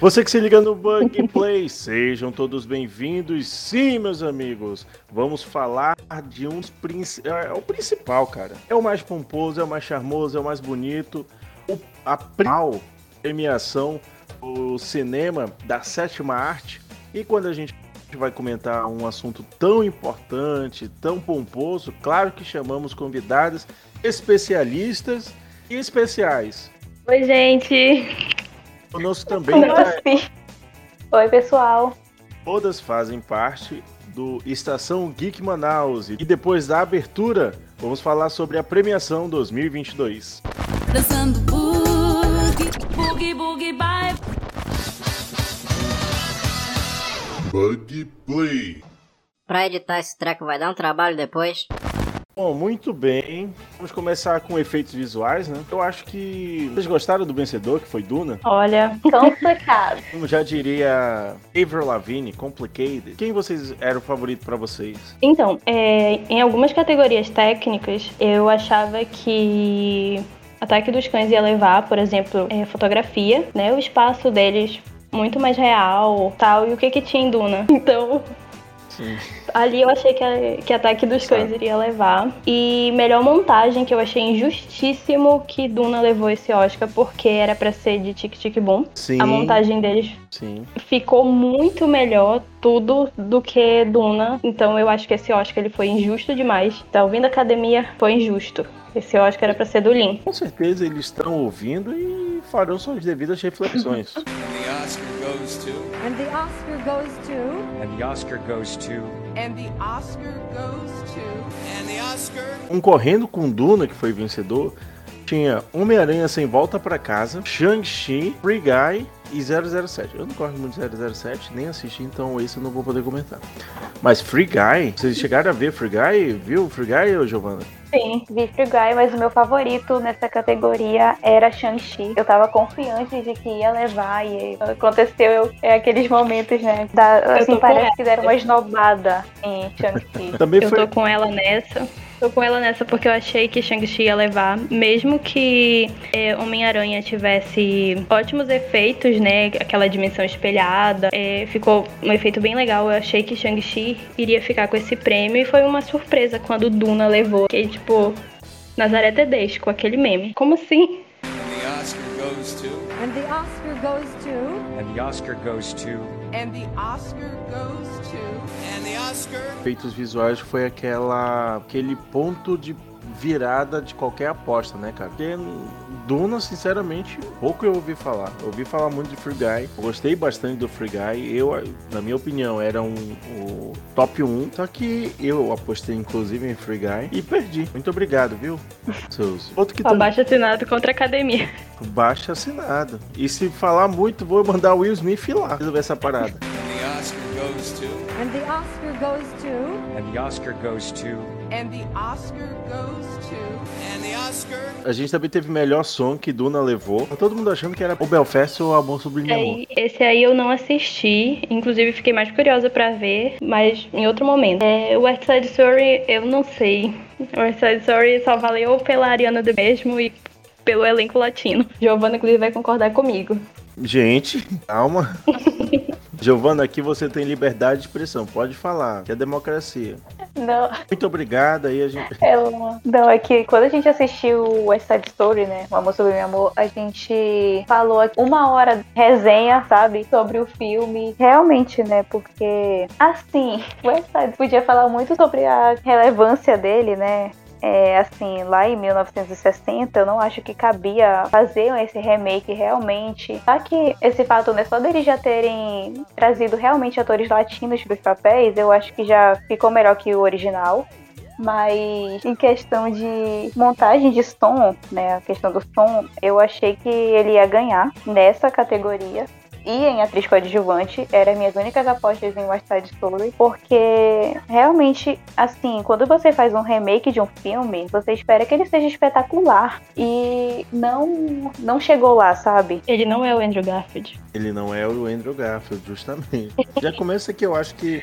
Você que se liga no Bug Play, sejam todos bem-vindos. Sim, meus amigos, vamos falar de um dos principais. É, é o principal, cara. É o mais pomposo, é o mais charmoso, é o mais bonito. O, a principal premiação do cinema da sétima arte. E quando a gente vai comentar um assunto tão importante, tão pomposo, claro que chamamos convidados especialistas e especiais. Oi, gente. Conosco também. Assim? Oi, pessoal. Todas fazem parte do Estação Geek Manaus. E depois da abertura, vamos falar sobre a premiação 2022. Dançando boogie, boogie, boogie, bye. Bug Play. Pra editar esse treco vai dar um trabalho depois. Bom, muito bem. Vamos começar com efeitos visuais, né? Eu acho que vocês gostaram do vencedor, que foi Duna? Olha, complicado. Como já diria Avril Lavigne, complicated. Quem vocês era o favorito para vocês? Então, é, em algumas categorias técnicas, eu achava que Ataque dos Cães ia levar, por exemplo, é, fotografia, né? O espaço deles muito mais real, tal, e o que que tinha em Duna. Então, Sim. Ali eu achei que, a, que Ataque dos Cães iria levar. E melhor montagem, que eu achei injustíssimo que Duna levou esse Oscar, porque era para ser de Tic Tic Boom. Sim. A montagem deles Sim. ficou muito melhor tudo do que Duna. Então eu acho que esse Oscar ele foi injusto demais. Tá ouvindo a academia? Foi injusto. Esse Oscar era para ser do Lin. Com certeza eles estão ouvindo e farão suas devidas reflexões. And the Oscar goes to. And the Oscar goes to. Concorrendo com Duna, que foi vencedor, tinha Homem-Aranha Sem Volta para Casa, Shang-Chi, Free Guy e 007. Eu não gosto muito de 007, nem assisti, então esse eu não vou poder comentar. Mas Free Guy, vocês chegaram a ver Free Guy? Viu Free Guy, Giovanna? Sim, vi Free Guy, mas o meu favorito nessa categoria era Shang-Chi. Eu tava confiante de que ia levar e aconteceu eu, é aqueles momentos, né? Da, assim, parece que deram uma esnobada em Shang-Chi. Também eu foi... tô com ela nessa. Tô com ela nessa porque eu achei que Shang-Chi ia levar. Mesmo que é, Homem-Aranha tivesse ótimos efeitos, né? Aquela dimensão espelhada. É, ficou um efeito bem legal. Eu achei que Shang-Chi iria ficar com esse prêmio. E foi uma surpresa quando Duna levou. Que, tipo, Nazaré Tedesco, aquele meme. Como assim? And the Oscar goes to. And the Oscar goes to. And the Oscar goes to. And the Oscar goes to. And the Oscar. Feitos visuais foi aquela aquele ponto de virada de qualquer aposta, né, cara? Porque Duna, sinceramente, pouco eu ouvi falar. Eu ouvi falar muito de Free Guy. Eu gostei bastante do Free Guy. Eu, na minha opinião, era um, o top 1. Só que eu apostei, inclusive, em Free Guy e perdi. Muito obrigado, viu? Seus... Outro que também... Baixo assinado contra a academia. Baixo assinado. E se falar muito, vou mandar o Will Smith lá resolver essa parada. And the Oscar goes to. And the Oscar goes to. And the Oscar goes to. And the Oscar goes to. A gente também teve melhor som que Duna levou. Tá todo mundo achando que era o Belfast ou Amor Sublime Amor. Esse aí eu não assisti. Inclusive fiquei mais curiosa para ver, mas em outro momento. É, o West Side Story eu não sei. O West Side Story só valeu pela Ariana do mesmo e pelo elenco latino. Giovanna, inclusive, vai concordar comigo. Gente, calma. Giovana, aqui você tem liberdade de expressão, pode falar, que é democracia. Não. Muito obrigada aí a gente. É, não, é que quando a gente assistiu o West Side Story, né? O Amor sobre Meu Amor, a gente falou uma hora resenha, sabe? Sobre o filme. Realmente, né? Porque, assim, o West Side podia falar muito sobre a relevância dele, né? É, assim, lá em 1960, eu não acho que cabia fazer esse remake realmente. Só que esse fato, né, só deles já terem trazido realmente atores latinos para os papéis, eu acho que já ficou melhor que o original. Mas em questão de montagem de som, né, a questão do som, eu achei que ele ia ganhar nessa categoria e em atriz coadjuvante eram minhas únicas apostas em West Side Story, porque realmente, assim, quando você faz um remake de um filme, você espera que ele seja espetacular e não não chegou lá, sabe? Ele não é o Andrew Garfield. Ele não é o Andrew Garfield, justamente. Já começa que eu acho que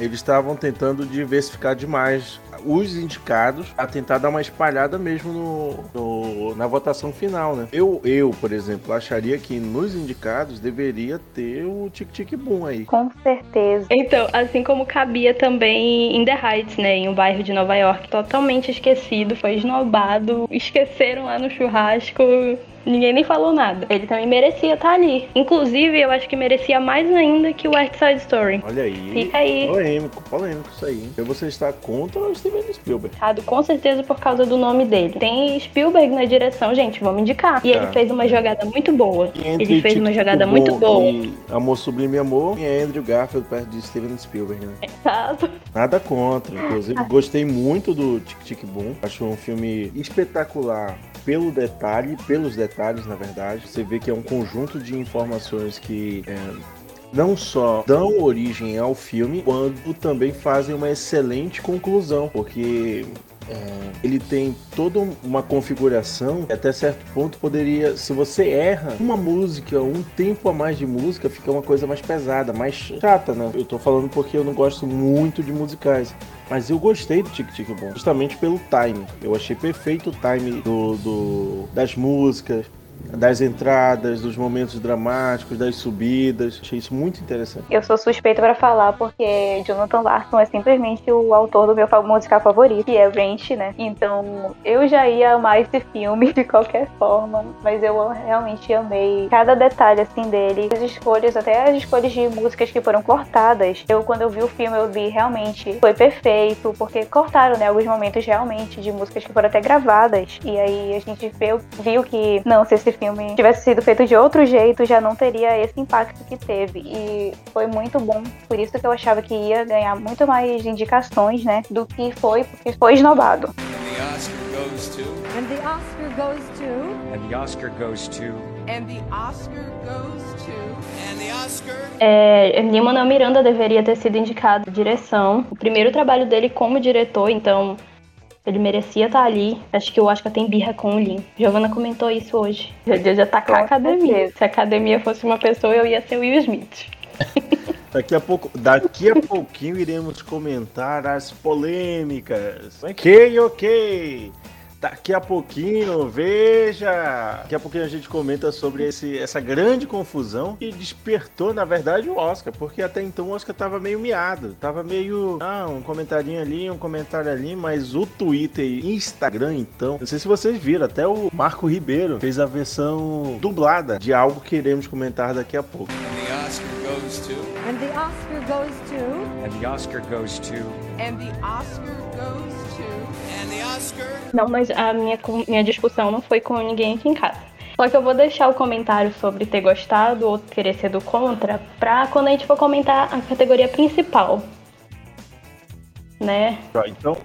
eles estavam tentando diversificar demais os indicados a tentar dar uma espalhada mesmo no, no, na votação final, né? Eu, eu, por exemplo, acharia que nos indicados deveria ter o Tic Tic Boom aí. Com certeza. Então, assim como cabia também em The Heights, né? Em um bairro de Nova York, totalmente esquecido, foi esnobado, esqueceram lá no churrasco ninguém nem falou nada. Ele também merecia estar ali. Inclusive, eu acho que merecia mais ainda que o West Side Story. Olha aí. Fica aí. Polêmico, polêmico isso aí. Então você está contra o Steven Spielberg. Com certeza por causa do nome dele. Tem Spielberg na direção, gente, vamos indicar. E tá. ele fez uma jogada muito boa. Ele fez uma jogada muito boa. E Amor Sublime Amor e Andrew Garfield perto de Steven Spielberg, né? Exato. Nada contra. Inclusive, gostei muito do Tic Tic Boom. Acho um filme espetacular pelo detalhe, pelos detalhes, na verdade. Você vê que é um conjunto de informações que é, não só dão origem ao filme, quanto também fazem uma excelente conclusão, porque é, ele tem toda uma configuração até certo ponto poderia, se você erra uma música, um tempo a mais de música, fica uma coisa mais pesada, mais chata, né? Eu tô falando porque eu não gosto muito de musicais. Mas eu gostei do Tic Tic Bom, justamente pelo time. Eu achei perfeito o time do, do das músicas, das entradas, dos momentos dramáticos, das subidas. Achei isso muito interessante. Eu sou suspeita para falar porque Jonathan Larson é simplesmente o autor do meu musical favorito, que é Ranch, né? Então eu já ia amar esse filme de qualquer forma, mas eu realmente amei cada detalhe assim dele, as escolhas, até as escolhas de músicas que foram cortadas. Eu quando eu vi o filme eu vi realmente foi perfeito, porque cortaram, né, alguns momentos realmente de músicas que foram até gravadas. E aí a gente viu, viu que não, se esse esse filme tivesse sido feito de outro jeito, já não teria esse impacto que teve. E foi muito bom, por isso que eu achava que ia ganhar muito mais indicações, né, do que foi, porque foi esnobado. And the Oscar goes to. And the Oscar goes to. And the Oscar goes to. And the Oscar. É, Lin-Manuel Miranda deveria ter sido indicado direção. O primeiro trabalho dele como diretor, então ele merecia estar ali. Acho que o Oscar tem birra com o Lin. Giovana comentou isso hoje. Já, já tá com a academia. Se a academia fosse uma pessoa, eu ia ser o Will Smith. Daqui a pouco, daqui a pouquinho iremos comentar as polêmicas. Ok, ok. Daqui a pouquinho, veja! Daqui a pouquinho a gente comenta sobre esse, essa grande confusão que despertou, na verdade, o Oscar, porque até então o Oscar tava meio miado, tava meio. Ah, um comentarinho ali, um comentário ali, mas o Twitter e Instagram, então. Não sei se vocês viram, até o Marco Ribeiro fez a versão dublada de algo que iremos comentar daqui a pouco. And the Oscar goes to. And the Oscar goes to. And the Oscar goes to. And the Oscar goes não, mas a minha, minha discussão não foi com ninguém aqui em casa. Só que eu vou deixar o comentário sobre ter gostado ou querer ser do contra pra quando a gente for comentar a categoria principal. Né? Tá, então.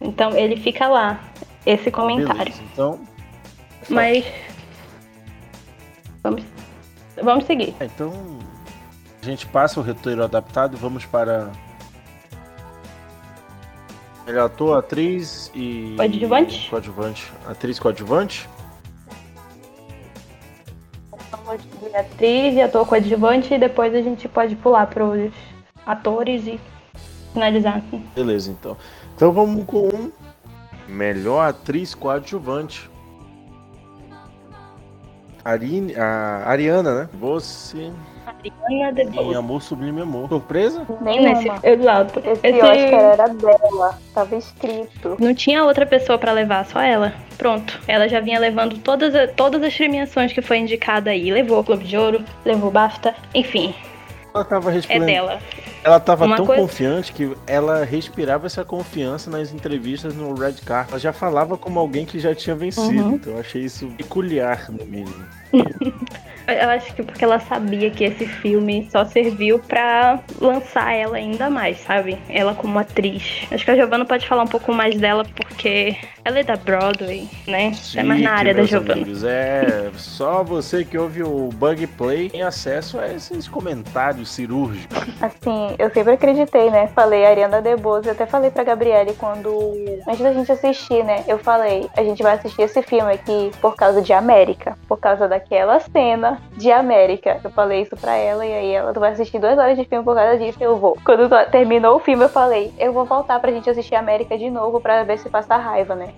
Então ele fica lá, esse comentário. Beleza, então. Mas. Vamos, vamos seguir. É, então. A gente passa o roteiro adaptado e vamos para Melhor ator, atriz e. Coadjuvante? Coadjuvante. Atriz coadjuvante? Atriz e ator coadjuvante, e depois a gente pode pular para os atores e finalizar. Beleza, então. Então vamos com melhor atriz coadjuvante. Arine, a Ariana, né? Você Ariana DeBose. Em Amor Sublime Amor. Surpresa? Nenhuma. Nesse, exato. Esse, Esse Oscar era dela. Tava escrito. Não tinha outra pessoa para levar, só ela. Pronto. Ela já vinha levando todas, todas as premiações que foi indicada aí. Levou o Globo de Ouro, levou o BAFTA, enfim. Ela tava respirando. É dela. Ela tava Uma tão coisa... confiante que ela respirava essa confiança nas entrevistas no Red Carpet. Ela já falava como alguém que já tinha vencido. Uhum. Então eu achei isso peculiar no mínimo. Eu acho que porque ela sabia que esse filme só serviu para lançar ela ainda mais, sabe? Ela como atriz. Acho que a Giovanna pode falar um pouco mais dela porque ela é da Broadway, né? Sim, é mais na área da Giovanna. é, só você que ouve o Bug Play tem acesso a esses comentários cirúrgicos. Assim, eu sempre acreditei, né? Falei Ariana DeBose, até falei pra Gabriele quando antes da gente assistir, né? Eu falei, a gente vai assistir esse filme aqui por causa de América. por causa daquela cena de América. Eu falei isso pra ela e aí ela vai assistir duas horas de filme por causa disso. Eu vou. Quando terminou o filme, eu falei, eu vou voltar pra gente assistir América de novo pra ver se passa raiva, né?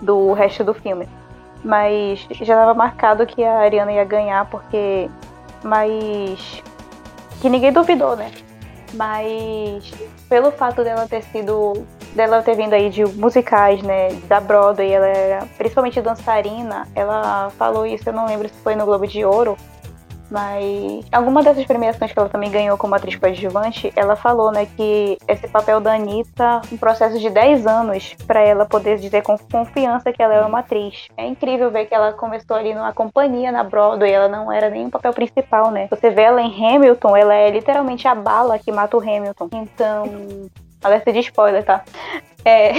Do resto do filme. Mas já estava marcado que a Ariana ia ganhar, porque. Mas. Que ninguém duvidou, né? Mas pelo fato dela ter sido. Dela ter vindo aí de musicais, né? Da Broadway, ela era principalmente dançarina, ela falou isso, eu não lembro se foi no Globo de Ouro mas alguma dessas premiações que ela também ganhou como atriz coadjuvante, ela falou, né, que esse papel da Anitta, um processo de 10 anos para ela poder dizer com confiança que ela é uma atriz. É incrível ver que ela começou ali numa companhia na Broadway, ela não era nem o papel principal, né? Você vê ela em Hamilton, ela é literalmente a bala que mata o Hamilton. Então, alerta de spoiler, tá? É,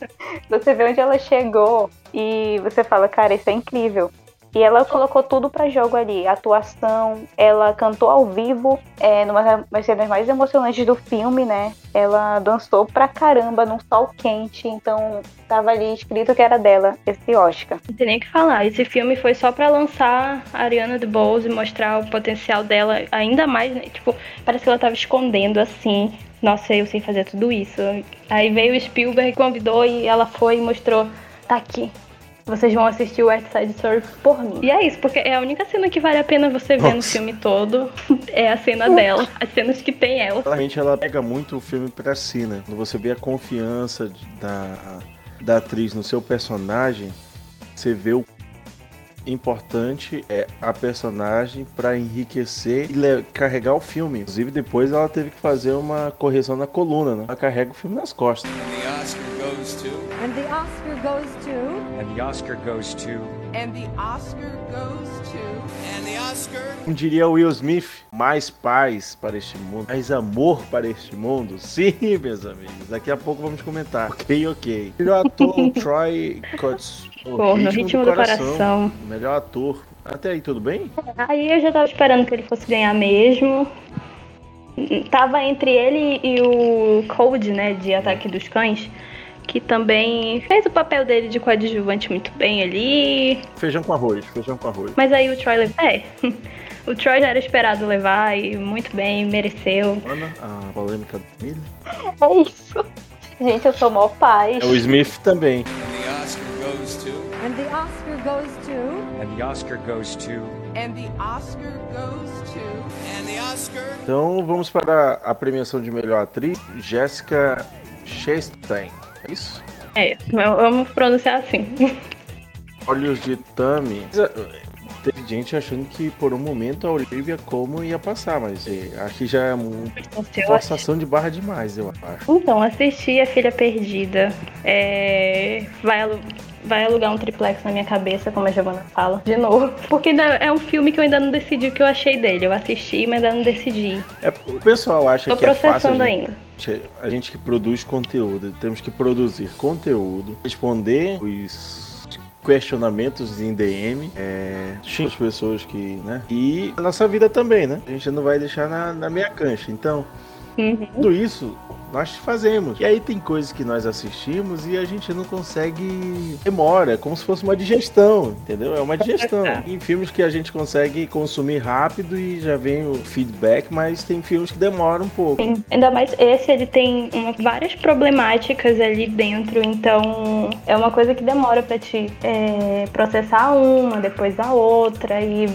você vê onde ela chegou e você fala, cara, isso é incrível. E ela colocou tudo para jogo ali. Atuação, ela cantou ao vivo, é, numa das cenas mais emocionantes do filme, né? Ela dançou pra caramba num sol quente, então tava ali escrito que era dela, esse Oscar. Não tem nem o que falar. Esse filme foi só para lançar a Ariana DeBose e mostrar o potencial dela ainda mais, né? Tipo, parece que ela tava escondendo assim. Nossa, eu sei fazer tudo isso. Aí veio o Spielberg, convidou e ela foi e mostrou. Tá aqui, vocês vão assistir o West Side Story por mim. E é isso, porque é a única cena que vale a pena você ver Nossa. no filme todo. É a cena dela, as cenas que tem ela. Realmente ela pega muito o filme pra si, né? Quando você vê a confiança da, da atriz no seu personagem, você vê o importante é a personagem para enriquecer e carregar o filme. Inclusive, depois ela teve que fazer uma correção na coluna, né? Ela carrega o filme nas costas. And the Oscar goes to. And the Oscar goes to. And the Oscar goes to. And the Oscar goes Como diria Will Smith, mais paz para este mundo, mais amor para este mundo. Sim, meus amigos. Daqui a pouco vamos comentar. Ok, ok. Melhor ator Troy Cuts Pô, no ritmo do, do coração. coração. Melhor ator. Até aí, tudo bem? Aí eu já tava esperando que ele fosse ganhar mesmo. Tava entre ele e o Cold, né, de Ataque dos Cães, que também fez o papel dele de coadjuvante muito bem ali. Feijão com arroz, feijão com arroz. Mas aí o Troy levou. É. O Troy já era esperado levar e muito bem, mereceu. Ana, a polêmica do milho. É isso. Gente, eu sou mó pai. É o Smith também. And the Oscar goes to. And the Oscar goes to. And the Oscar goes to. And the Oscar. Então vamos para a premiação de melhor atriz, Jessica Chastain. É isso? É, vamos pronunciar assim. Olhos de Tami. Teve gente achando que por um momento a Olivia Como ia passar, mas acho que já é uma forçação de barra demais, eu acho. Então, assisti A Filha Perdida. É... Vai, vai alugar um triplex na minha cabeça, como a Giovanna fala, de novo. Porque é um filme que eu ainda não decidi o que eu achei dele. Eu assisti, mas ainda não decidi. É, o pessoal acha Tô que é fácil. Tô processando ainda. A gente que produz conteúdo, temos que produzir conteúdo, responder os questionamentos em DM, é, as pessoas que, né? E a nossa vida também, né? A gente não vai deixar na, na meia cancha. Então, uhum. tudo isso nós fazemos. E aí tem coisas que nós assistimos e a gente não consegue. Demora, como se fosse uma digestão, entendeu? É uma digestão. Tem filmes que a gente consegue consumir rápido e já vem o feedback, mas tem filmes que demoram um pouco. Sim. Ainda mais esse, ele tem uma, várias problemáticas ali dentro, então é uma coisa que demora para te é, processar uma, depois a outra e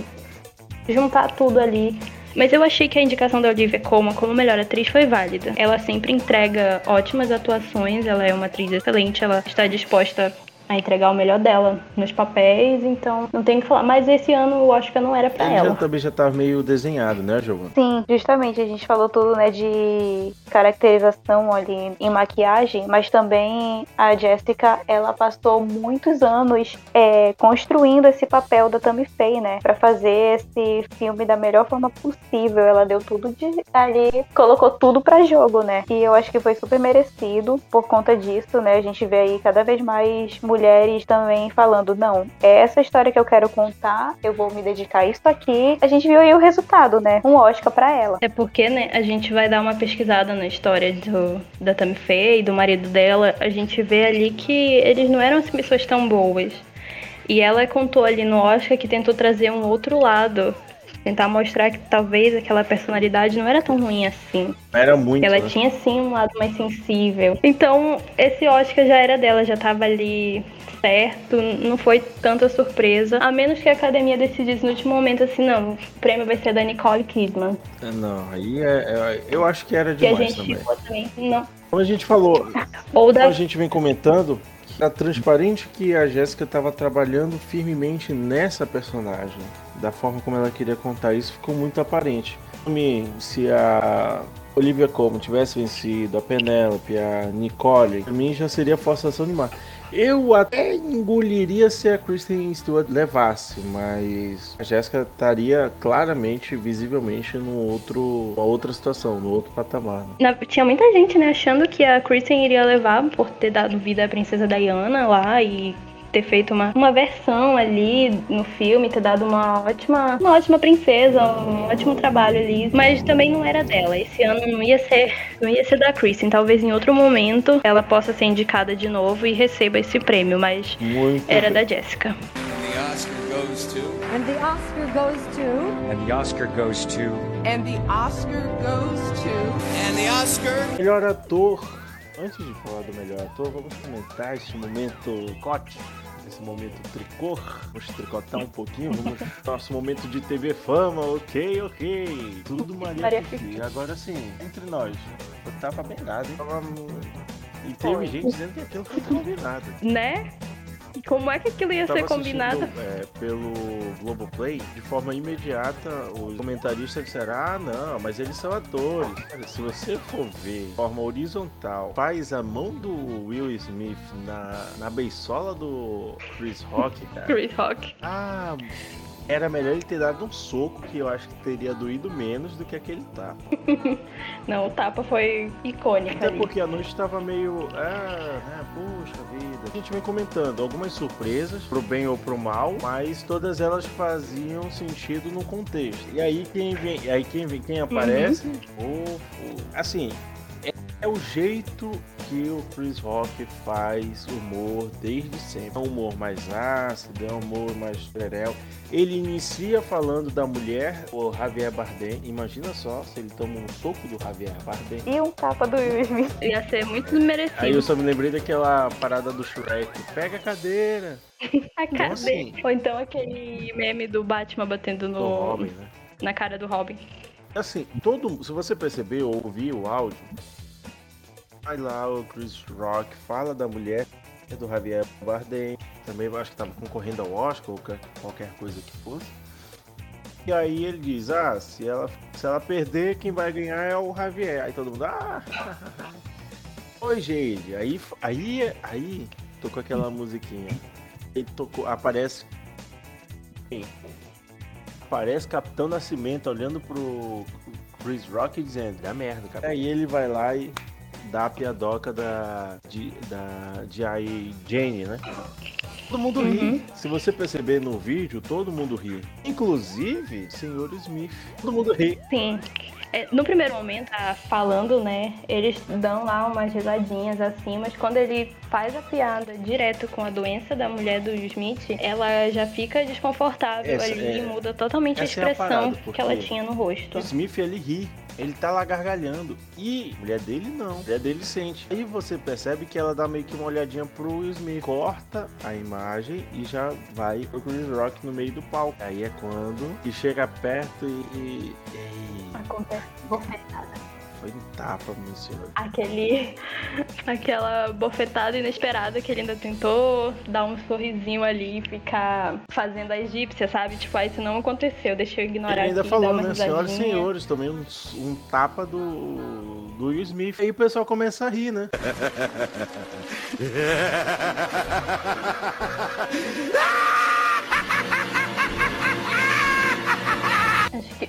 juntar tudo ali. Mas eu achei que a indicação da Olivia Colman como melhor atriz foi válida. Ela sempre entrega ótimas atuações, ela é uma atriz excelente, ela está disposta a entregar o melhor dela nos papéis, então não tem que falar. Mas esse ano o Oscar não era para ela. Já, também já tá meio desenhado, né, Giovanna? Sim, justamente. A gente falou tudo, né, de caracterização ali em maquiagem, mas também a Jessica, ela passou muitos anos é, construindo esse papel da Tammy Faye, né, para fazer esse filme da melhor forma possível. Ela deu tudo de ali, colocou tudo para jogo, né? E eu acho que foi super merecido por conta disso, né? A gente vê aí cada vez mais mulheres também falando, não, é essa história que eu quero contar, eu vou me dedicar a isso aqui. A gente viu aí o resultado, né? Um Oscar para ela. É porque, né, a gente vai dar uma pesquisada na história do, da Tammy Faye, do marido dela, a gente vê ali que eles não eram pessoas tão boas. E ela contou ali no Oscar que tentou trazer um outro lado tentar mostrar que talvez aquela personalidade não era tão ruim assim. Era muito. Ela né? tinha sim um lado mais sensível. Então, esse Oscar já era dela, já tava ali certo, não foi tanta surpresa. A menos que a academia decidisse no último momento assim, não, o prêmio vai ser da Nicole Kidman. É, não, aí é, é, eu acho que era demais que a gente também. Também. Não. Como a gente falou, Ou da... a gente vem comentando, Tá transparente que a Jéssica estava trabalhando firmemente nessa personagem. Da forma como ela queria contar isso, ficou muito aparente. Se a Olivia Colman tivesse vencido, a Penélope, a Nicole, pra mim já seria forçação de mar. Eu até engoliria se a Kristen Stewart levasse, mas a Jéssica estaria claramente, visivelmente, no outro, uma outra situação, no outro patamar. Né? tinha muita gente, né, achando que a Kristen iria levar por ter dado vida à princesa Diana lá e ter feito uma, uma versão ali no filme, ter dado uma ótima, uma ótima princesa, um ótimo trabalho ali. Mas também não era dela. Esse ano não ia ser, não ia ser da Kristen. Talvez em outro momento ela possa ser indicada de novo e receba esse prêmio, mas Muito era da Jessica. And the Oscar goes to. And the Oscar goes to. And the Oscar goes to. And the Oscar. Melhor ator. Antes de falar do melhor ator, vamos comentar este momento cote nesse momento tricô. Vamos tricotar um pouquinho. Vamos nosso momento de TV Fama. Ok, ok. Tudo Maria, E agora sim, entre nós. Eu tava bem dado, hein? E teve gente dizendo que aquilo foi combinado. Né? Como é que aquilo ia ser combinado? É, pelo Globoplay, de forma imediata, os comentaristas disseram: ah, não, mas eles são atores. se você for ver de forma horizontal, faz a mão do Will Smith na, na beisola do Chris Rock, cara. Chris Rock. Ah, era melhor ele ter dado um soco que eu acho que teria doído menos do que aquele tapa. Não, o tapa foi icônico. Até ali. porque a noite estava meio. Ah, puxa vida. A gente vem comentando algumas surpresas, pro bem ou pro mal, mas todas elas faziam sentido no contexto. E aí quem vem, aí quem vem, quem aparece, uhum. assim, é o jeito que o Chris Rock faz humor desde sempre. É um humor mais ácido, é um humor mais trerel. Ele inicia falando da mulher, o Javier Bardem. Imagina só se ele toma um soco do Javier Bardem. E um tapa do Will Smith. Ia ser muito merecido. Aí eu só me lembrei daquela parada do Shrek. Pega a cadeira. a cadeira. Assim? Ou então aquele meme do Batman batendo no... Robin, né? na cara do Robin. Assim, todo, se você perceber ou ouvir o áudio, Vai lá o Chris Rock, fala da mulher do Javier Bardem, também acho que estava concorrendo ao Oscar ou qualquer coisa que fosse. E aí ele diz, ah, se ela, se ela perder, quem vai ganhar é o Javier. Aí todo mundo, ah, oi gente. Aí, aí, aí tocou aquela musiquinha. Ele tocou, aparece aparece Capitão Nascimento olhando pro Chris Rock e dizendo, é merda, cara. Aí ele vai lá e da piadoca da, de, da, de aí Jane, né? Todo mundo ri. Uhum. Se você perceber no vídeo, todo mundo ri. Inclusive, senhor Smith. Todo mundo ri. Sim. É, no primeiro momento, tá falando, né? Eles dão lá umas risadinhas assim, mas quando ele faz a piada direto com a doença da mulher do Smith, ela já fica desconfortável essa ali é... e muda totalmente a expressão é a que ela tinha no rosto. O Smith ele ri ele tá lá gargalhando. E mulher dele não. Mulher dele sente. Aí você percebe que ela dá meio que uma olhadinha pro Smith. Corta a imagem e já vai pro Chris Rock no meio do palco. Aí é quando que chega perto e. e, e... Acontece bofetada. Foi um tapa, meu senhor. Aquele. Aquela bofetada inesperada que ele ainda tentou dar um sorrisinho ali e ficar fazendo a egípcia, sabe? Tipo, aí isso não aconteceu, deixa eu ignorar. Ele ainda aqui, falou, né? Senhoras e senhores, tomei um, um tapa do. do Will Smith. Aí o pessoal começa a rir, né? Acho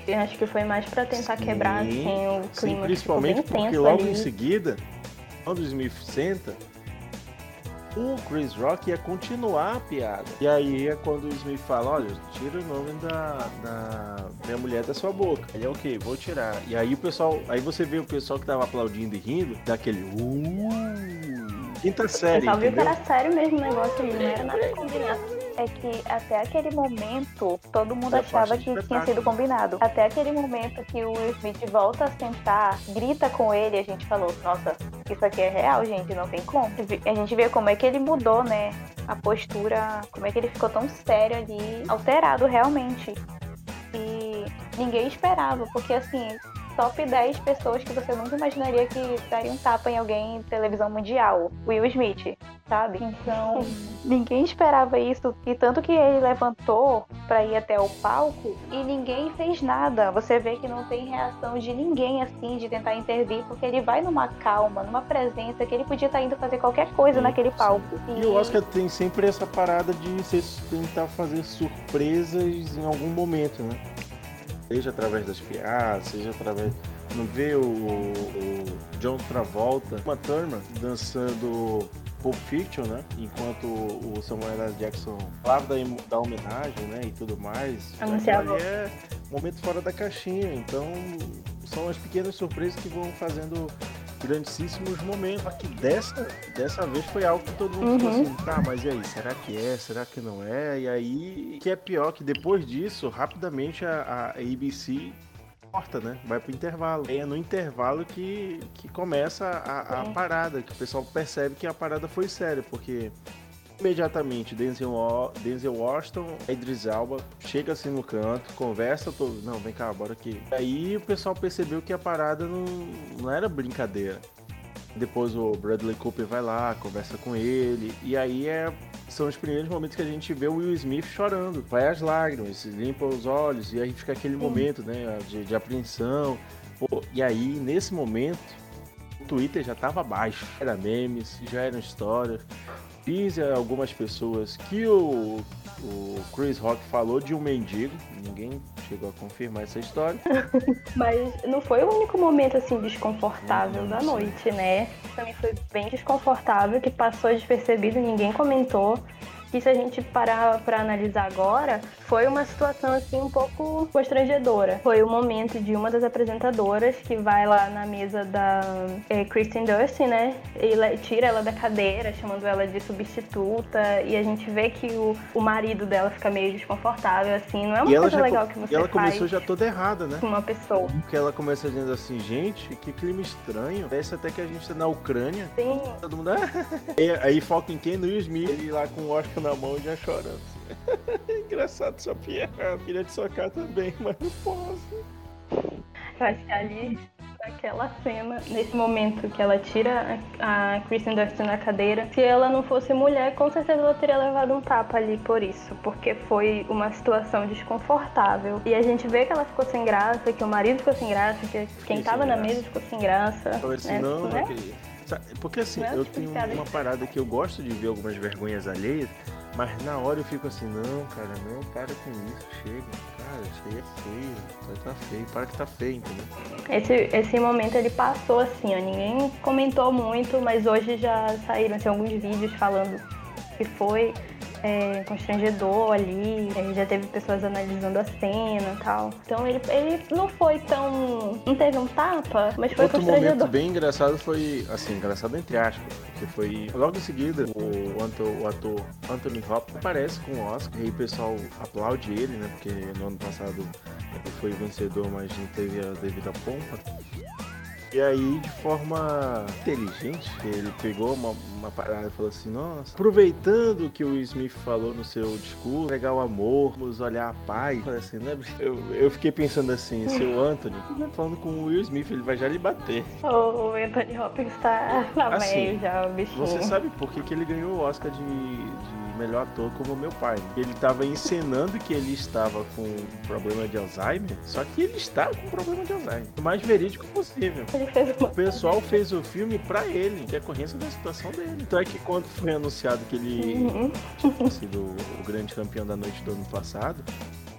que, acho que foi mais para tentar sim, quebrar assim, o clima. Sim, principalmente porque logo ali. em seguida, quando o Smith senta, o Chris Rock ia continuar a piada. E aí é quando o Smith fala, olha, tira o nome da, da minha mulher da sua boca. Ele é ok, vou tirar. E aí o pessoal, aí você vê o pessoal que tava aplaudindo e rindo, daquele uh, quinta série. Eu só viu que era sério mesmo o negócio não era nada combinado. É que até aquele momento todo mundo é achava que tinha sido combinado. Até aquele momento que o Will Smith volta a sentar, grita com ele, a gente falou, nossa, isso aqui é real, gente, não tem como. A gente vê como é que ele mudou, né? A postura, como é que ele ficou tão sério ali, alterado realmente. E ninguém esperava, porque assim, top 10 pessoas que você nunca imaginaria que daria um tapa em alguém em televisão mundial. Will Smith, sabe? Então, ninguém esperava isso. E tanto que ele levantou para ir até o palco e ninguém fez nada. Você vê que não tem reação de ninguém assim, de tentar intervir, porque ele vai numa calma, numa presença que ele podia estar tá indo fazer qualquer coisa sim, naquele palco. E... e o Oscar tem sempre essa parada de tentar fazer surpresas em algum momento, né? Seja através das piadas, seja através. Não vê o, o John Travolta, uma Turner dançando Pulp Fiction, né? Enquanto o Samuel L. Jackson falava da, da homenagem, né? E tudo mais. Anunciava. é momento fora da caixinha. Então, são as pequenas surpresas que vão fazendo grandíssimos momentos. Que dessa, dessa vez foi algo que todo mundo uhum. ficou assim, tá, mas e aí, será que é? Será que não é? E aí, que é pior que depois disso, rapidamente a, a ABC corta, né? Vai pro intervalo. É no intervalo que, que começa a, a parada, que o pessoal percebe que a parada foi séria, porque imediatamente Denzel, Denzel Washington, Idris Elba chega assim no canto, conversa, tô, não, vem cá, bora aqui. Aí o pessoal percebeu que a parada não, não era brincadeira. Depois o Bradley Cooper vai lá, conversa com ele, e aí é, são os primeiros momentos que a gente vê o Will Smith chorando. Vai as lágrimas, limpa os olhos, e aí fica aquele momento né, de, de apreensão. Pô, e aí, nesse momento, o Twitter já estava abaixo. Era memes, já eram histórias diz algumas pessoas que o, o Chris Rock falou de um mendigo. Ninguém chegou a confirmar essa história. Mas não foi o único momento assim desconfortável não, não da noite, né? Também foi bem desconfortável, que passou despercebido, ninguém comentou que se a gente parar para analisar agora, foi uma situação assim um pouco constrangedora. Foi o momento de uma das apresentadoras que vai lá na mesa da é, Kristen Dunst, né? E tira ela da cadeira, chamando ela de substituta, e a gente vê que o, o marido dela fica meio desconfortável, assim, não é uma coisa legal que você E ela começou já toda errada, né? Com uma pessoa. Porque ela começa dizendo assim, gente, que clima estranho. Parece até que a gente tá na Ucrânia. Sim. Todo mundo. e, aí foca em quem? No Will Smith. Ele lá com o Oscar na mão já chorando. Engraçado sua piada. Queria te socar também, mas não posso. Eu acho que ali, aquela cena, nesse momento que ela tira a, Kristen Dunst na cadeira, se ela não fosse mulher, com certeza ela teria levado um tapa ali por isso, porque foi uma situação desconfortável. E a gente vê que ela ficou sem graça, que o marido ficou sem graça, que quem tava na mesa ficou sem graça. Assim, né? não, né? Porque assim, eu tenho uma parada que eu gosto de ver algumas vergonhas alheias, mas na hora eu fico assim, não, cara, não, para com isso, chega. Cara, isso aí é feio, tá feio, para que tá feio, entendeu? Esse, esse momento ele passou assim, ó, ninguém comentou muito, mas hoje já saíram assim, alguns vídeos falando que foi é, constrangedor ali, já teve pessoas analisando a cena e tal. Então ele, ele não foi tão. não teve um tapa, mas foi Outro constrangedor. momento bem engraçado foi, assim, engraçado entre aspas, porque foi logo em seguida o, ator, o ator Anthony Hopkins aparece com o Oscar e o pessoal aplaude ele, né? Porque no ano passado ele foi vencedor, mas não teve a devida pompa. E aí, de forma inteligente, ele pegou uma, uma parada e falou assim: Nossa, aproveitando que o Smith falou no seu discurso, pegar o amor, vamos olhar a paz. Assim, né? eu, eu fiquei pensando assim: seu Anthony, falando com o Will Smith, ele vai já lhe bater. O Anthony Hopkins tá na assim, meio já, o bichinho. Você sabe por que, que ele ganhou o Oscar de, de melhor ator como meu pai. Ele estava encenando que ele estava com problema de Alzheimer, só que ele está com problema de Alzheimer. O mais verídico possível. O pessoal fez o filme para ele, em decorrência da situação dele. Então é que quando foi anunciado que ele uhum. tinha sido o grande campeão da noite do ano passado,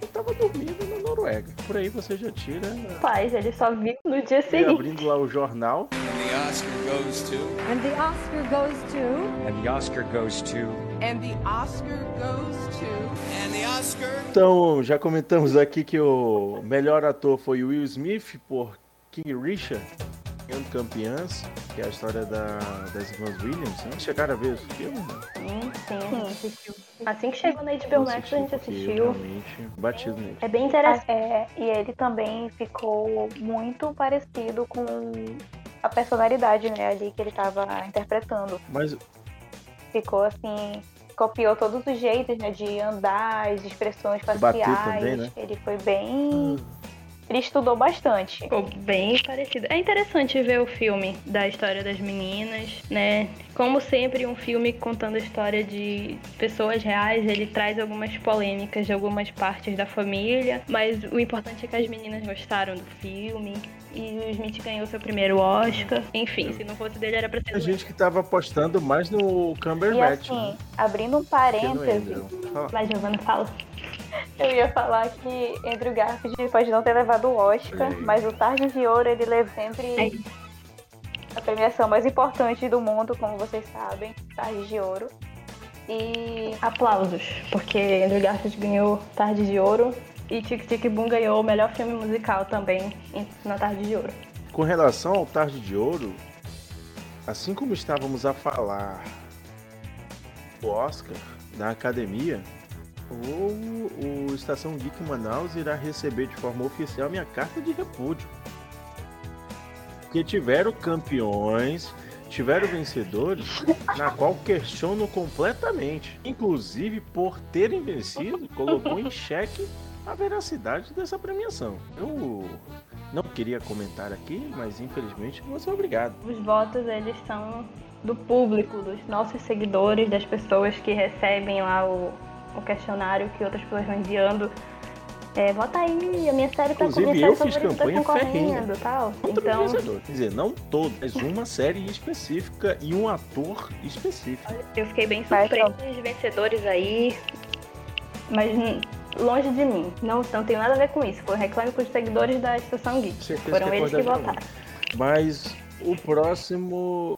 ele tava dormindo na Noruega. Por aí você já tira. Paz, ele só viu no dia seguinte. Abrindo lá o jornal. And the Oscar goes to. And the Oscar goes to. And the Oscar goes to. And the Oscar goes to. And the Oscar. Então, já comentamos aqui que o melhor ator foi Will Smith por King Richard. Campeão Campeãs, que é a história da, das irmãs Williams. Né? Chegaram a ver esse filme? Né? Sim, sim, assistiu. Assim que chegou na HBO Max, a gente assistiu. Realmente batido nele. É bem interessante. É, e ele também ficou muito parecido com a personalidade, né, ali que ele estava interpretando. Mas ficou assim, copiou todos os jeitos, né, de andar, as expressões faciais. Também, né? Ele foi bem hum ele estudou bastante. Ficou bem parecido. É interessante ver o filme da história das meninas, né? Como sempre, um filme contando a história de pessoas reais, ele traz algumas polêmicas de algumas partes da família, mas o importante é que as meninas gostaram do filme. E o Smith ganhou seu primeiro Oscar. Enfim, se não fosse dele, era pra ser. A gente que tava apostando mais no Cumberbatch. E assim, né? abrindo um parêntese. Vai, Giovana, fala. Eu ia falar que Andrew Garfield pode não ter levado o Oscar, mas o Tarde de Ouro ele leva sempre é. a premiação mais importante do mundo, como vocês sabem, Tarde de Ouro. E aplausos, porque Andrew Garfield ganhou Tarde de Ouro e Tic Tic Boom ganhou o melhor filme musical também na Tarde de Ouro. Com relação ao Tarde de Ouro, assim como estávamos a falar do Oscar na academia, o, o Estação Geek Manaus irá receber de forma oficial minha carta de repúdio. Porque tiveram campeões, tiveram vencedores, na qual questiono completamente. Inclusive, por terem vencido, colocou em xeque a veracidade dessa premiação. Eu não queria comentar aqui, mas infelizmente vou ser obrigado. Os votos, eles são do público, dos nossos seguidores, das pessoas que recebem lá o, o questionário que outras pessoas vão enviando. É, vota aí, a minha série tá Inclusive, com eu fiz campanha ferrenha. Tal. Então... Quer dizer, não todo, mas uma série específica e um ator específico. Eu fiquei bem surpresa de vencedores aí, mas longe de mim. Não, não tem nada a ver com isso. Foi reclame com os seguidores da Estação Geek. Certeza Foram que eles que votaram. Mas o próximo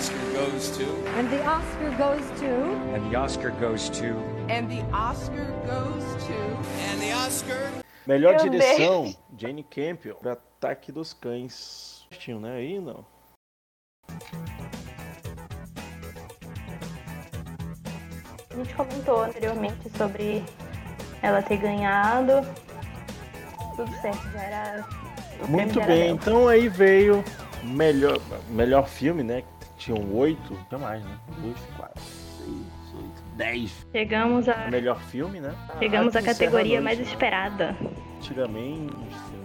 Oscar goes to. And the Oscar goes to. And the Oscar goes to. And the Oscar goes to. And the Oscar. Melhor Meu direção, Deus. Jane Campion, para Ataque dos Cães. Tinha, né? Aí não. A gente comentou anteriormente sobre ela ter ganhado. Tudo certo, já era. Muito bem, então aí veio melhor, melhor filme, né? tinham oito, até mais, né? Dois, quatro, seis, oito, dez. Chegamos a. Melhor filme, né? Chegamos à categoria mais esperada. Antigamente,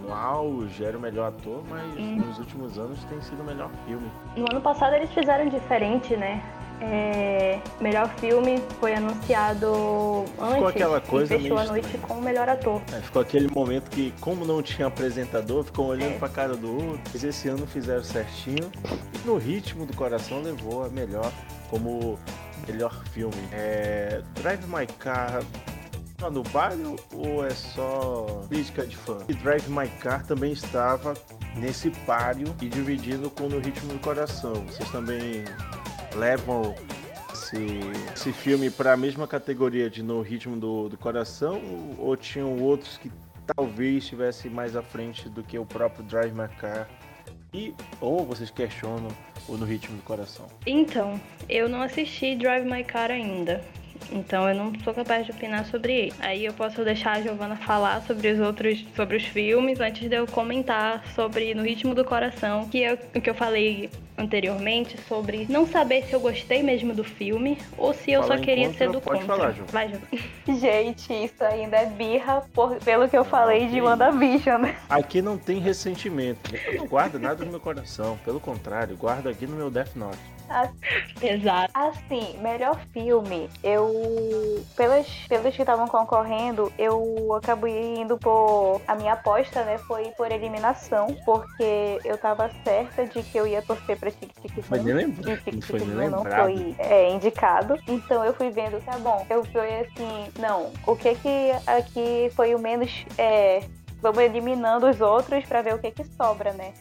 no auge, era o melhor ator, mas hum. nos últimos anos tem sido o melhor filme. No ano passado eles fizeram diferente, né? É, melhor filme foi anunciado antes ficou aquela coisa e fechou a noite com o melhor ator. É, ficou aquele momento que, como não tinha apresentador, ficou olhando é. pra cara do outro. Mas esse ano fizeram certinho. E no ritmo do coração levou a melhor como melhor filme. É, Drive My Car tá no baile ou é só crítica de fã? E Drive My Car também estava nesse páreo e dividindo com No Ritmo do Coração. Vocês também levam esse, esse filme para a mesma categoria de No Ritmo do, do Coração ou tinham outros que talvez estivessem mais à frente do que o próprio Drive My Car? E, ou vocês questionam o No Ritmo do Coração? Então, eu não assisti Drive My Car ainda. Então eu não sou capaz de opinar sobre ele. Aí eu posso deixar a Giovana falar sobre os outros, sobre os filmes, antes de eu comentar sobre No Ritmo do Coração, que é o que eu falei anteriormente sobre não saber se eu gostei mesmo do filme ou se eu Fala só queria contra, ser do pode contra. Falar, Ju. Vai, Ju. Gente, isso ainda é birra por, pelo que eu falei de WandaVision. Né? Aqui não tem ressentimento. Eu não guardo nada no meu coração. Pelo contrário, guardo aqui no meu Death Note. Exato. Assim, melhor filme, eu. Pelas, pelos que estavam concorrendo, eu acabei indo por. A minha aposta, né, foi por eliminação, porque eu tava certa de que eu ia torcer pra Tic Tic Foi nem lembrar. Tic Tic Boom não foi é, indicado. Então eu fui vendo, tá bom. Eu fui assim, não, o que que aqui foi o menos. É, vamos eliminando os outros para ver o que que sobra, né?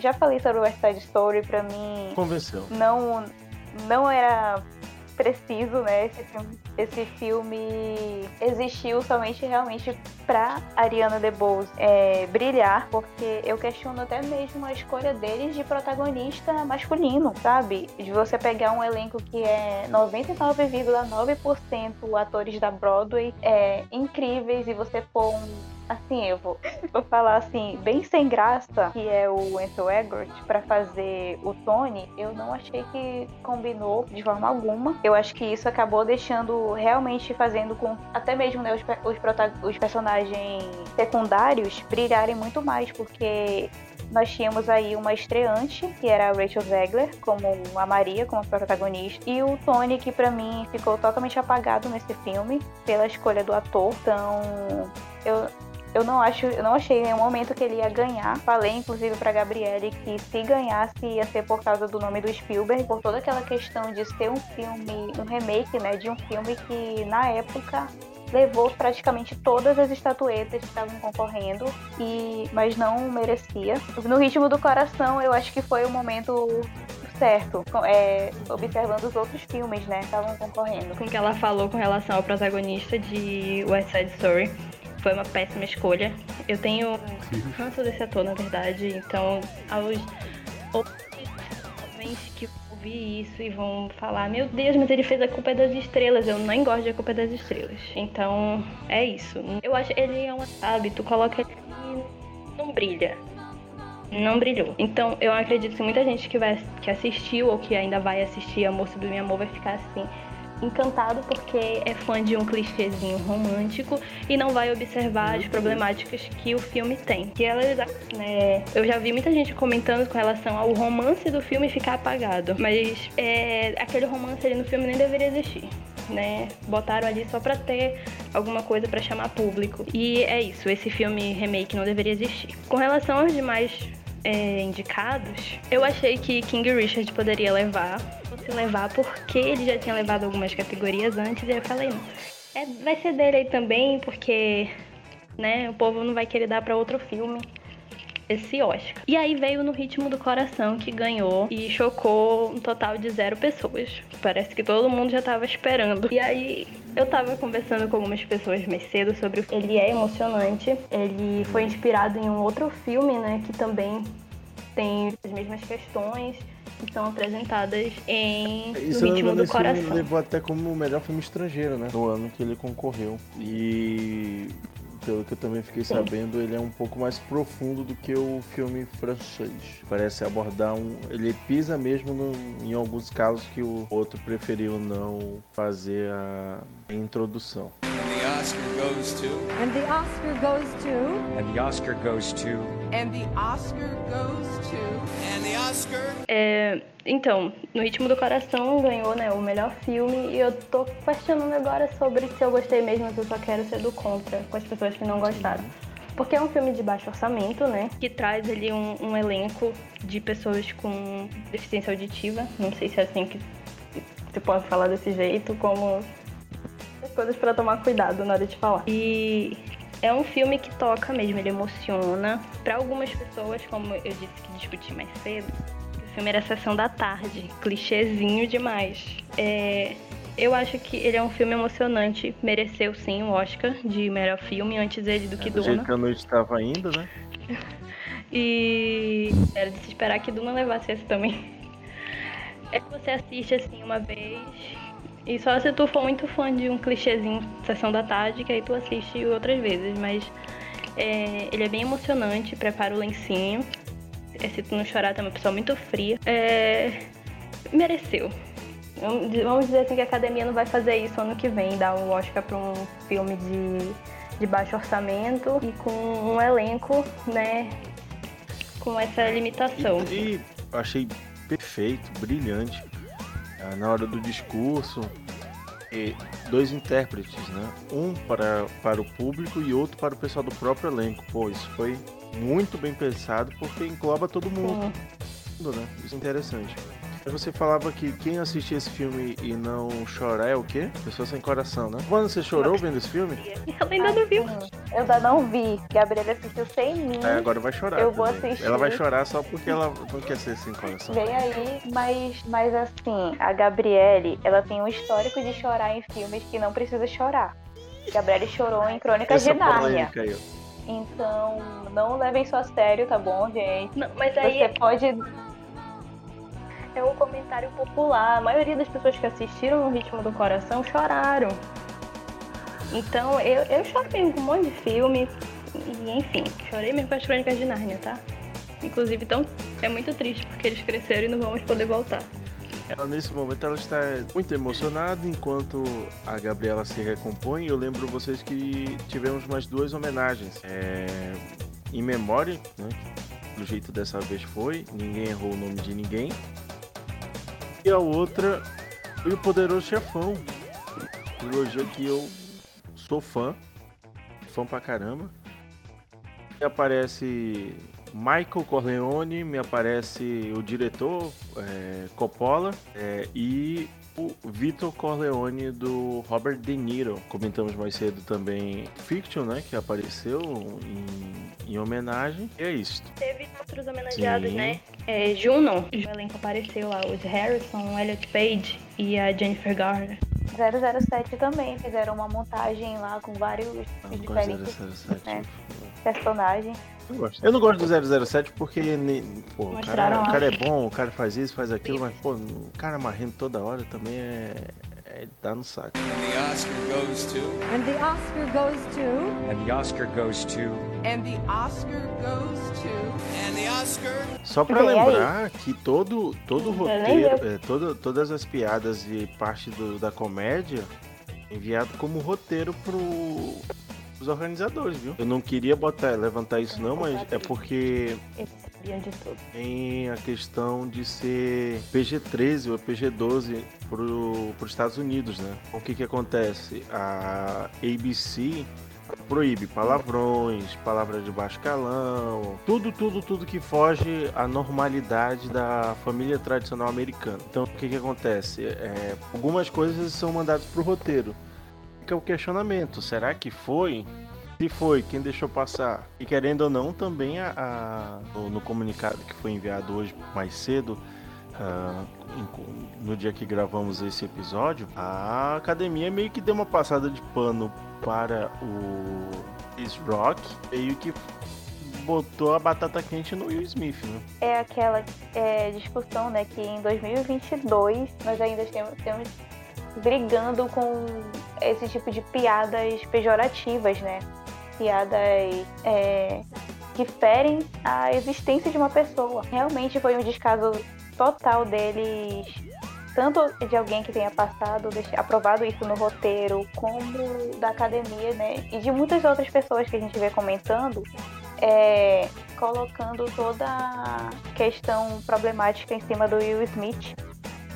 Já falei sobre o West Side Story, pra mim. Convenceu. Não, não era preciso, né? Esse filme, esse filme existiu somente realmente pra Ariana DeBose é, brilhar, porque eu questiono até mesmo a escolha deles de protagonista masculino, sabe? De você pegar um elenco que é 99,9% atores da Broadway é, incríveis e você pôr um assim, eu vou, vou falar assim, bem sem graça, que é o Ansel Egbert, para fazer o Tony, eu não achei que combinou de forma alguma. Eu acho que isso acabou deixando realmente fazendo com até mesmo né, os, os, os personagens secundários brilharem muito mais, porque nós tínhamos aí uma estreante, que era a Rachel Zegler, como a Maria, como protagonista, e o Tony, que para mim ficou totalmente apagado nesse filme, pela escolha do ator. Então, eu, eu não acho, eu não achei em nenhum momento que ele ia ganhar. Falei inclusive para Gabriele que se ganhasse ia ser por causa do nome do Spielberg, por toda aquela questão de ser um filme, um remake, né, de um filme que na época levou praticamente todas as estatuetas que estavam concorrendo e mas não merecia. No ritmo do coração, eu acho que foi o momento certo, é, observando os outros filmes, né, estavam concorrendo. Com o que ela falou com relação ao protagonista de West Side Story, foi uma péssima escolha. Eu tenho ranço desse ator, na verdade, então aos outros que ouvir isso e vão falar, meu Deus, mas ele fez a culpa das estrelas. Eu nem gosto de a culpa das estrelas. Então, é isso. Eu acho ele é um, tu coloca ele e não brilha. Não brilhou. Então, eu acredito que muita gente que, vai, que assistiu ou que ainda vai assistir Amor Sublime Amor vai ficar assim encantado porque é fã de um clichêzinho romântico e não vai observar as problemáticas que o filme tem. Que elas, né, eu já vi muita gente comentando com relação ao romance do filme ficar apagado, mas é, aquele romance ali no filme nem deveria existir. Né? Botaram ali só pra ter alguma coisa para chamar público. E é isso, esse filme remake não deveria existir. Com relação aos demais é, indicados, eu achei que King Richard poderia levar. Fosse levar porque ele já tinha levado algumas categorias antes, e eu falei, não. É, vai ser dele aí também, porque né, o povo não vai querer dar para outro filme esse Oscar. E aí veio no Ritmo do Coração que ganhou e chocou um total de zero pessoas. Parece que todo mundo já tava esperando. E aí eu tava conversando com algumas pessoas mais cedo sobre o ele é emocionante. Ele foi inspirado em um outro filme, né, que também tem as mesmas questões que são apresentadas em Isso no ritmo do coração. Filme levou até como o melhor filme estrangeiro, né? No ano que ele concorreu. E pelo que eu também fiquei Sim. sabendo, ele é um pouco mais profundo do que o filme francês. Parece abordar um. Ele pisa mesmo no, em alguns casos que o outro preferiu não fazer a introdução. Oscar goes to. And the Oscar goes to. And the Oscar goes to. And the Oscar goes to. And the Oscar. É, então, No Ritmo do Coração ganhou, né, o melhor filme e eu tô questionando agora sobre se eu gostei mesmo, se eu só quero ser do contra com as pessoas que não gostaram. Porque é um filme de baixo orçamento, né? Que traz ali um, um elenco de pessoas com deficiência auditiva. Não sei se é assim que se pode falar desse jeito, como coisas para tomar cuidado na hora de falar. E é um filme que toca mesmo, ele emociona. Para algumas pessoas, como eu disse que discuti mais cedo, o filme era Sessão da Tarde, clichêzinho demais. É, eu acho que ele é um filme emocionante, mereceu sim o Oscar de melhor filme antes ele do que é, do Duna. Jeito que a noite estava indo, né? e era de se esperar que Duna levasse esse também. É que você assiste assim uma vez e só se tu for muito fã de um clichêzinho Sessão da Tarde, que aí tu assiste outras vezes. Mas é, ele é bem emocionante, prepara o lencinho. É, se tu não chorar, tu é uma pessoa muito fria. É, mereceu. Vamos dizer assim que a academia não vai fazer isso ano que vem, dar um Oscar pra um filme de, de baixo orçamento e com um elenco, né, com essa limitação. E, e achei perfeito, brilhante na hora do discurso, dois intérpretes, né? Um para, para o público e outro para o pessoal do próprio elenco. Pô, isso foi muito bem pensado porque engloba todo mundo. Né? Isso é interessante. Você falava que quem assistir esse filme e não chorar é o quê? Pessoa sem coração, né? Quando você chorou vendo esse filme? Eu ainda não viu. Eu ainda não vi. Gabriela assistiu sem mim. É, agora vai chorar. Eu também. vou assistir. Ela vai chorar só porque ela não quer ser sem coração. Vem aí, mas, mas assim, a Gabriele, ela tem um histórico de chorar em filmes que não precisa chorar. Gabriele chorou em Crônicas Essa de Nárnia. Então, não levem isso a sério, tá bom, gente? Não, mas aí. Você é pode. É um comentário popular. A maioria das pessoas que assistiram No Ritmo do Coração choraram. Então, eu, eu chorei com um monte de filme. E, enfim, chorei mesmo com as Crônicas de Nárnia, tá? Inclusive, então, é muito triste porque eles cresceram e não vamos poder voltar. Ela nesse momento ela está muito emocionada enquanto a Gabriela se recompõe. Eu lembro vocês que tivemos mais duas homenagens. É, em memória, né? Do jeito dessa vez foi, ninguém errou o nome de ninguém. E a outra foi o Poderoso Chefão. Trilogia que eu sou fã, fã pra caramba. E aparece Michael Corleone, me aparece o diretor é, Coppola é, e o Vitor Corleone do Robert De Niro. Comentamos mais cedo também Fiction, né? Que apareceu em, em homenagem. E é isso. Teve outros homenageados, Sim. né? É, Juno, o elenco apareceu lá, os Harrison, Elliot Page e a Jennifer Garner. 007 também fizeram uma montagem lá com vários diferentes né, personagens. Eu, gosto. eu não gosto do 007 porque pô, o, cara, o cara é bom, o cara faz isso, faz aquilo, mas pô, o cara marrendo toda hora também é, é tá no saco. And the Oscar goes to. And the Oscar goes to. And the Oscar goes to. And the Oscar goes to. And the Oscar. Só para lembrar que todo todo o roteiro, é, todo, todas as piadas e parte do, da comédia enviado como roteiro pro os organizadores, viu? Eu não queria botar, levantar isso não, mas é porque tem a questão de ser PG-13 ou PG-12 para os Estados Unidos, né? O que que acontece? A ABC proíbe palavrões, palavras de baixo calão, tudo, tudo, tudo que foge à normalidade da família tradicional americana. Então, o que que acontece? É, algumas coisas são mandadas para o roteiro fica o questionamento: será que foi? Se foi, quem deixou passar? E querendo ou não, também a, a no, no, comunicado que foi enviado hoje mais cedo, uh, no dia que gravamos esse episódio, a academia meio que deu uma passada de pano para o Chris Rock, meio que botou a batata quente no Will Smith, né? É aquela é, discussão, né, que em 2022 nós ainda temos, temos brigando com esse tipo de piadas pejorativas, né? Piadas é, que ferem a existência de uma pessoa. Realmente foi um descaso total deles, tanto de alguém que tenha passado, aprovado isso no roteiro, como da academia, né? E de muitas outras pessoas que a gente vê comentando, é, colocando toda a questão problemática em cima do Will Smith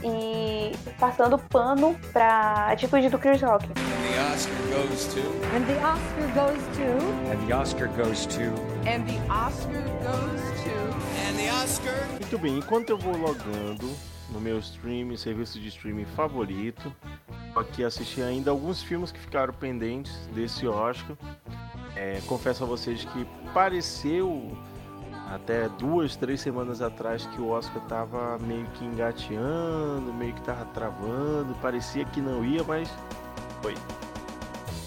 e passando pano pra atitude do Chris Rock. And the Oscar goes to. And the Oscar goes to. And the Oscar goes to. And the Oscar goes to. And the Oscar. Muito bem, enquanto eu vou logando no meu streaming, serviço de streaming favorito, aqui assisti ainda alguns filmes que ficaram pendentes desse Oscar. É, confesso a vocês que pareceu até duas, três semanas atrás que o Oscar tava meio que engateando, meio que tava travando, parecia que não ia, mas foi.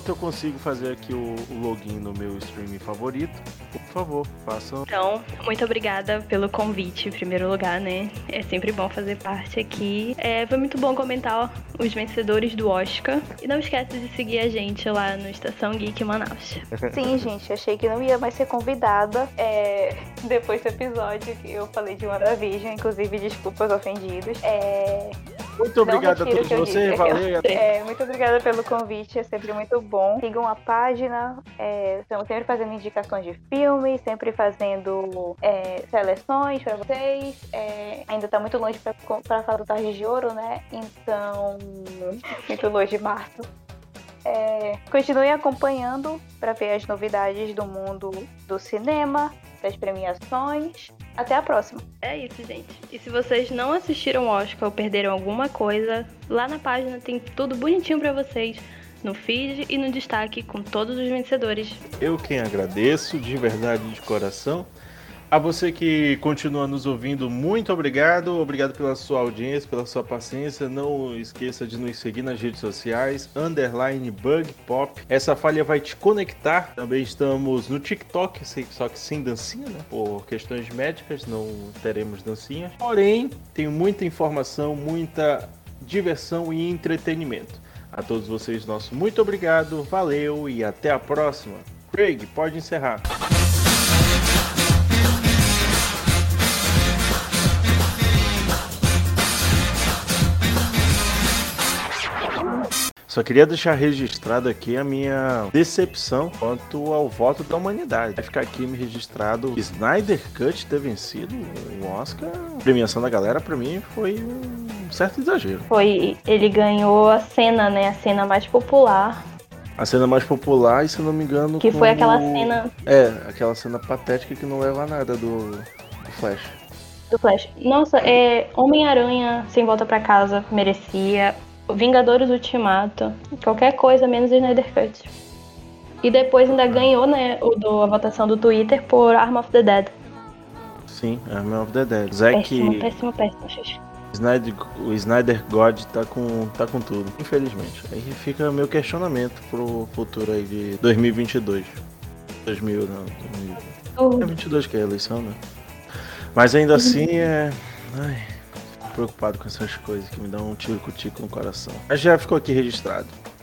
Eu consigo fazer aqui o, o login no meu streaming favorito por favor, façam. Então, muito obrigada pelo convite, em primeiro lugar, né? É sempre bom fazer parte aqui. É, foi muito bom comentar os vencedores do Oscar. E não esquece de seguir a gente lá no Estação Geek Manaus. Sim, gente, achei que não ia mais ser convidada. É, depois do episódio que eu falei de WandaVision, inclusive desculpas ofendidos. É, muito obrigado a todos vocês, valeu. É, muito obrigada pelo convite, é sempre muito bom. Sigam a página, é, estamos sempre fazendo indicações de filmes, sempre fazendo é, seleções para vocês. É, ainda está muito longe para falar do Tarde de Ouro, né? Então, muito longe de março. É, continue acompanhando para ver as novidades do mundo do cinema, das premiações. Até a próxima. É isso, gente. E se vocês não assistiram o Oscar ou perderam alguma coisa, lá na página tem tudo bonitinho para vocês no feed e no destaque com todos os vencedores. Eu quem agradeço, de verdade, de coração. A você que continua nos ouvindo, muito obrigado. Obrigado pela sua audiência, pela sua paciência. Não esqueça de nos seguir nas redes sociais, underline bug pop. Essa falha vai te conectar. Também estamos no TikTok, só que sem dancinha, né? Por questões médicas, não teremos dancinha. Porém, tem muita informação, muita diversão e entretenimento. A todos vocês, nosso muito obrigado, valeu e até a próxima. Craig, pode encerrar. Só queria deixar registrado aqui a minha decepção quanto ao voto da humanidade. Vai ficar aqui me registrado Snyder Cut ter vencido o Oscar. A premiação da galera, para mim, foi um certo exagero. Foi. Ele ganhou a cena, né? A cena mais popular a cena mais popular, e se não me engano. Que foi aquela cena. É, aquela cena patética que não leva a nada do, do Flash. Do Flash. Nossa, é. Homem-Aranha sem volta para casa merecia. Vingadores Ultimato, qualquer coisa menos Snyder Cut. E depois ainda ganhou, né, o do, a votação do Twitter por Arm of the Dead. Sim, Arm of the Dead. Zack... Péssimo, péssimo, péssimo, Xuxa. Snyder, o Snyder God tá com, tá com tudo, infelizmente. Aí fica meu questionamento pro futuro aí de 2022. 2000, não, 2022 que é a eleição, né? Mas ainda assim é... Ai preocupado com essas coisas que me dão um tiro tico no coração. Mas já ficou aqui registrado.